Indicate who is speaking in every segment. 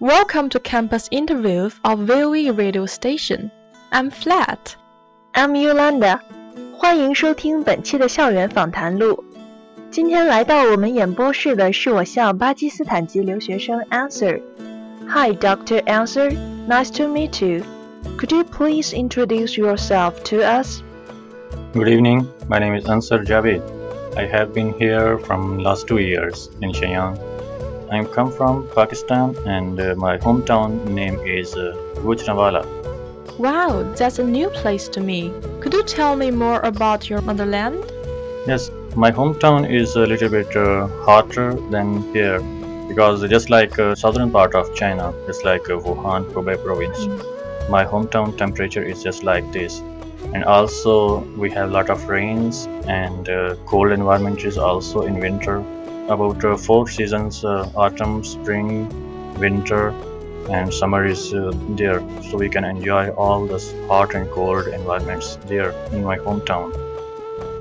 Speaker 1: Welcome to campus Interviews of VOE Radio Station. I'm Flat.
Speaker 2: I'm Yolanda. 欢迎收听本期的校园访谈录。今天来到我们演播室的是我校巴基斯坦籍留学生 Ansar。Hi, Dr. Ansar. Nice to meet you. Could you please introduce yourself to us?
Speaker 3: Good evening. My name is Ansar Javid. I have been here from last two years in Shenyang. I come from Pakistan and uh, my hometown name is uh, Gujranwala.
Speaker 1: Wow, that's a new place to me. Could you tell me more about your motherland?
Speaker 3: Yes, my hometown is a little bit uh, hotter than here because just like uh, southern part of China, just like uh, Wuhan, Hubei province, my hometown temperature is just like this. And also we have lot of rains and uh, cold environment is also in winter. About uh, four seasons: uh, autumn, spring, winter, and summer is uh, there. So we can enjoy all the hot and cold environments there in my hometown.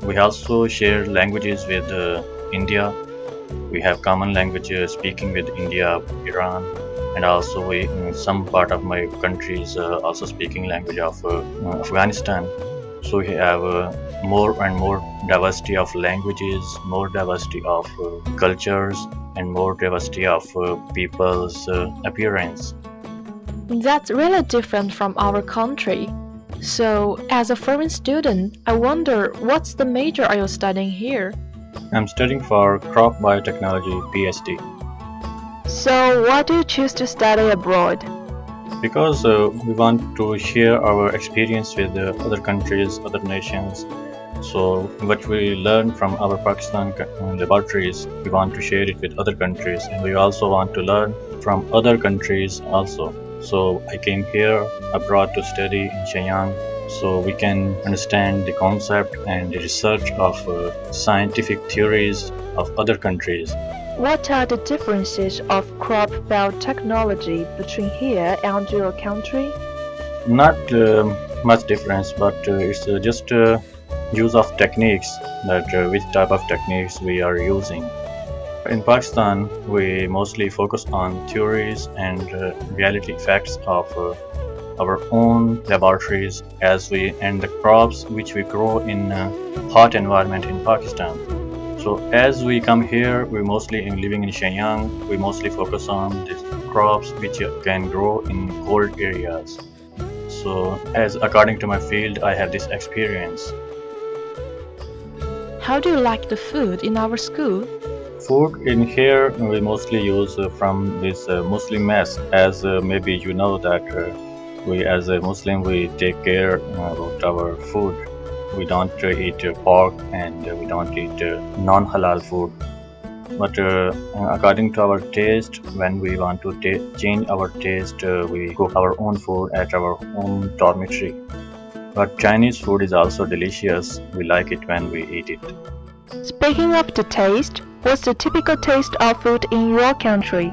Speaker 3: We also share languages with uh, India. We have common languages speaking with India, Iran, and also we in some part of my country is uh, also speaking language of uh, uh, Afghanistan. So we have uh, more and more diversity of languages, more diversity of uh, cultures, and more diversity of uh, people's appearance.
Speaker 1: That's really different from our country. So, as a foreign student, I wonder what's the major are you studying here?
Speaker 3: I'm studying for crop biotechnology PhD.
Speaker 2: So, why do you choose to study abroad?
Speaker 3: Because uh, we want to share our experience with uh, other countries, other nations. So, what we learn from our Pakistan uh, laboratories, we want to share it with other countries, and we also want to learn from other countries also. So, I came here abroad to study in Shenyang so we can understand the concept and the research of uh, scientific theories of other countries.
Speaker 2: What are the differences of crop biotechnology between here and your country?
Speaker 3: not um much difference but uh, it's uh, just uh, use of techniques that uh, which type of techniques we are using in pakistan we mostly focus on theories and uh, reality facts of uh, our own laboratories as we and the crops which we grow in uh, hot environment in pakistan so as we come here we mostly in living in shenyang. We mostly focus on the crops which can grow in cold areas. So as according to my field i have this experience.
Speaker 1: How do you like the food in our school?
Speaker 3: food in here we mostly use uh, from this uh, muslim mess as uh, maybe you know that uh, we as a muslim we take care uh, about our food we don't uh, eat uh, pork and uh, we don't eat uh, non-halal food but uh, according to our taste when we want to ta- change our taste uh, we cook our own food at our own dormitory but chinese food is also delicious we like it when we eat it
Speaker 2: Speaking of the taste, what's the typical taste of food in your country?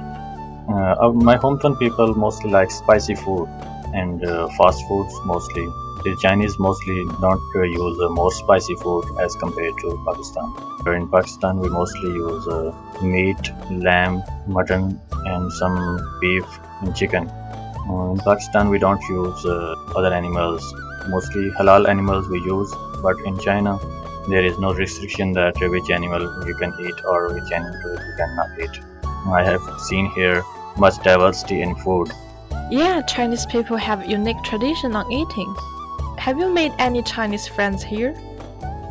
Speaker 3: Uh, uh, my hometown people mostly like spicy food and uh, fast foods mostly. The Chinese mostly don't uh, use uh, more spicy food as compared to Pakistan. In Pakistan, we mostly use uh, meat, lamb, mutton, and some beef and chicken. Uh, in Pakistan, we don't use uh, other animals. Mostly halal animals we use, but in China, there is no restriction that which animal you can eat or which animal you cannot eat. I have seen here much diversity in food.
Speaker 1: Yeah, Chinese people have unique tradition on eating. Have you made any Chinese friends here?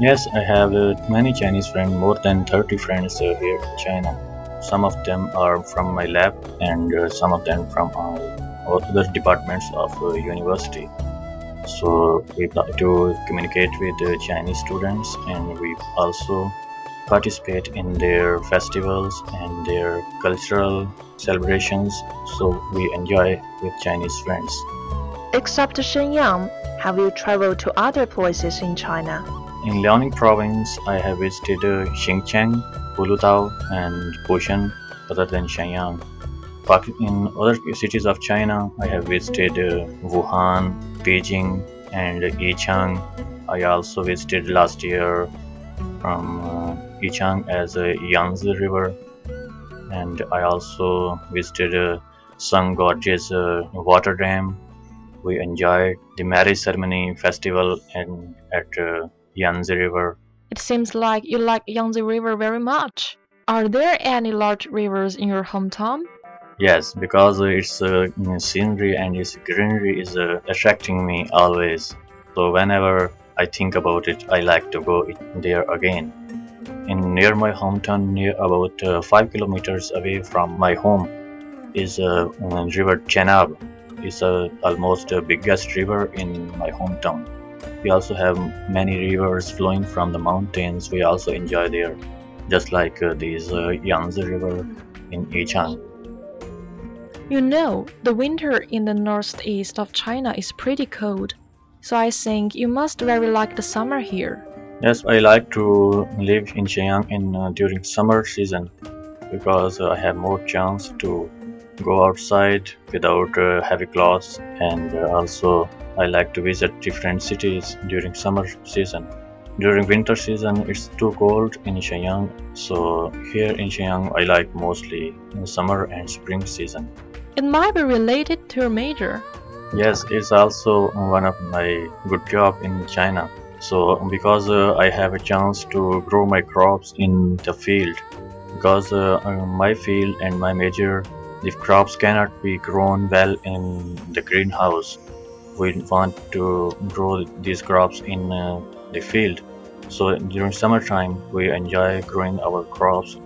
Speaker 3: Yes, I have uh, many Chinese friends, more than 30 friends uh, here in China. Some of them are from my lab and uh, some of them from uh, other departments of uh, university. So we try to communicate with the Chinese students and we also participate in their festivals and their cultural celebrations. So we enjoy with Chinese friends.
Speaker 2: Except Shenyang, have you traveled to other places in China?
Speaker 3: In Liaoning province, I have visited uh, Xinjiang, Huludao, and Fushun, other than Shenyang. But in other cities of China, I have visited uh, Wuhan, Beijing, and Yichang. I also visited last year from uh, Yichang as a Yangtze River, and I also visited Gorge's uh, water dam. We enjoyed the marriage ceremony festival and at uh, Yangtze River.
Speaker 1: It seems like you like Yangtze River very much. Are there any large rivers in your hometown?
Speaker 3: Yes, because its uh, scenery and its greenery is uh, attracting me always. So whenever I think about it, I like to go there again. In near my hometown, near about uh, five kilometers away from my home, is uh, river Chenab. It's uh, almost the biggest river in my hometown. We also have many rivers flowing from the mountains. We also enjoy there, just like uh, this uh, Yangtze River in Yichang.
Speaker 1: You know, the winter in the northeast of China is pretty cold. So I think you must very like the summer here.
Speaker 3: Yes, I like to live in Shenyang in uh, during summer season because uh, I have more chance to go outside without uh, heavy clothes, and uh, also I like to visit different cities during summer season. During winter season, it's too cold in Shenyang, so here in Shenyang, I like mostly in summer and spring season.
Speaker 1: It might be related to your major.
Speaker 3: Yes, it's also one of my good job in China. So because uh, I have a chance to grow my crops in the field, because uh, uh, my field and my major, the crops cannot be grown well in the greenhouse. We want to grow these crops in uh, the field. So during summertime, we enjoy growing our crops.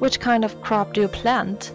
Speaker 1: Which kind of crop do you plant?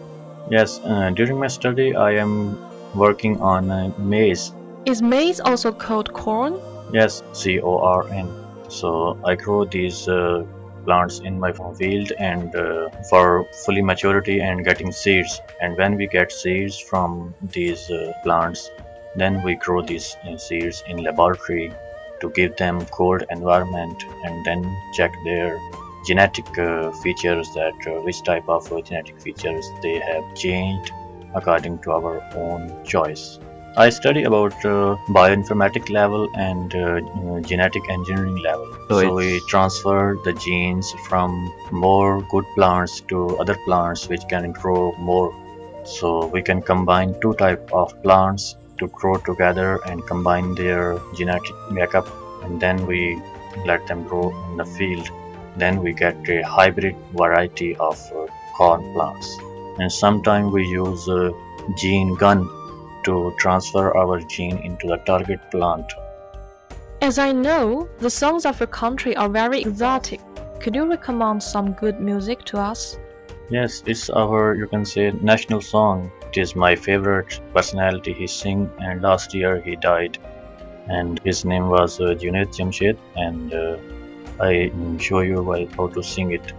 Speaker 3: Yes, uh, during my study, I am working on uh, maize.
Speaker 1: Is maize also called corn?
Speaker 3: Yes, C O R N. So I grow these uh, plants in my field and uh, for fully maturity and getting seeds. And when we get seeds from these uh, plants, then we grow these uh, seeds in laboratory to give them cold environment and then check their genetic uh, features that uh, which type of genetic features they have changed according to our own choice. I study about uh, bioinformatic level and uh, genetic engineering level.
Speaker 4: So
Speaker 3: So, we transfer the genes from more good plants to other plants which can grow more. So we can combine two type of plants to grow together and combine their genetic makeup, and then we let them grow in the field. Then we get a hybrid variety of uh, corn plants. And sometimes we use a gene gun to transfer our gene into the target plant.
Speaker 1: As I know, the songs of your country are very exotic. Could you recommend some good music to us?
Speaker 3: Yes, it's our you can say national song. It is my favorite personality he sing and last year he died and his name was uh, Junaid Jamshed and uh, I show you how to sing it.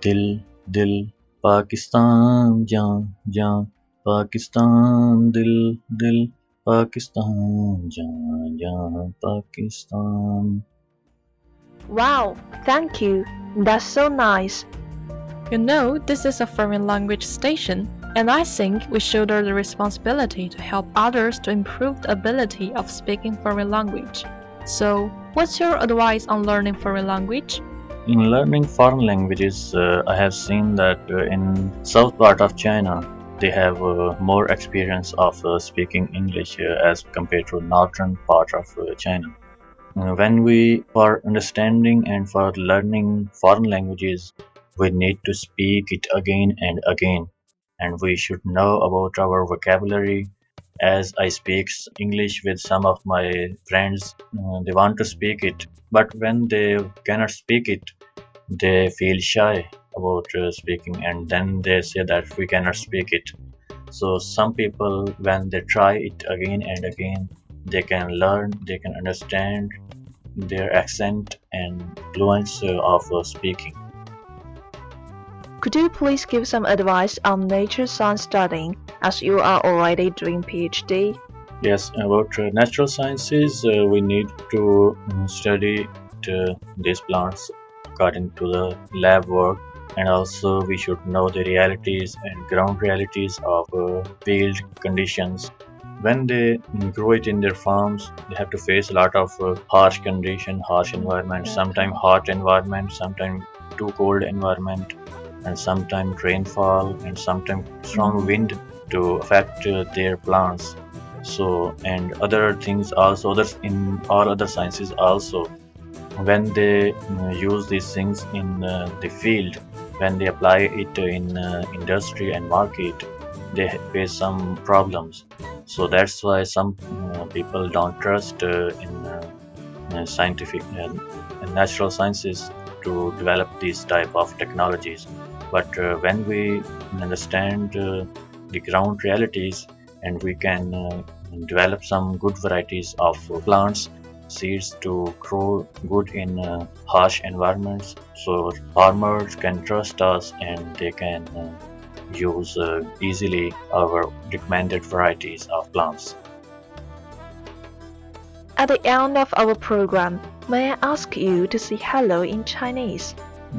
Speaker 3: Dil dil Pakistan jaan jaan Pakistan dil dil Pakistan jaan jaan Pakistan
Speaker 2: Wow, thank you. That's so nice.
Speaker 1: You know, this is a foreign language station, and I think we shoulder the responsibility to help others to improve the ability of speaking foreign language. So, what's your advice on learning foreign language?
Speaker 3: In learning foreign languages, uh, I have seen that uh, in south part of China, they have uh, more experience of uh, speaking English uh, as compared to northern part of China. When we, for understanding and for learning foreign languages, we need to speak it again and again, and we should know about our vocabulary as I speak English with some of my friends, they want to speak it, but when they cannot speak it, they feel shy about uh, speaking, and then they say that we cannot speak it. So some people, when they try it again and again, they can learn, they can understand their accent and fluence uh, of uh, speaking.
Speaker 2: Could you please give some advice on nature science studying as you are already doing PhD?
Speaker 3: Yes, about uh, natural sciences, uh, we need to mm, study uh, these plants according to the lab work, and also we should know the realities and ground realities of uh, field conditions. When they grow it in their farms, they have to face a lot of uh, harsh condition, harsh environment, sometimes hot environment, sometimes too cold environment, and sometimes rainfall, and sometimes strong wind to affect uh, their plants. So and other things also others in all other sciences also when they uh, use these things in uh, the field when they apply it in uh, industry and market they face some problems. So that's why some uh, people don't trust uh, in uh, scientific and natural sciences to develop these type of technologies. But when we understand the ground realities and we can uh, develop some good varieties of plants seeds to grow good in uh, harsh environments so farmers can trust us and they can uh, use uh, easily our recommended varieties of plants
Speaker 2: at the end of our program may i ask you to say hello in chinese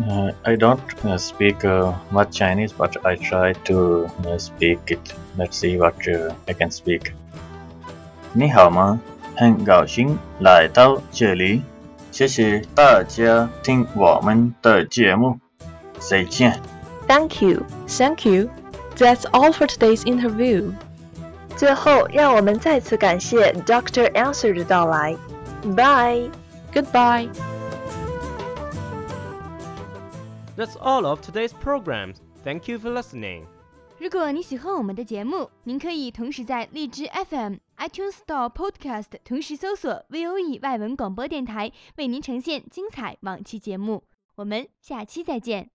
Speaker 3: uh, I don't uh, speak uh, much Chinese, but I try to uh, speak it. Let's see what uh, I can speak. 你好吗？ 很高兴来到这里，谢谢大家听我们的节目，再见。
Speaker 2: Thank you,
Speaker 1: thank you. That's all for today's interview.
Speaker 2: 最后，让我们再次感谢 Dr. Ansar 的到来。Bye,
Speaker 1: goodbye.
Speaker 5: That's all of today's program. Thank you for listening.
Speaker 6: 如果你喜欢我们的节目，您可以同时在荔枝 FM。iTunes Store、Podcast 同时搜索 VOE 外文广播电台，为您呈现精彩往期节目。我们下期再见。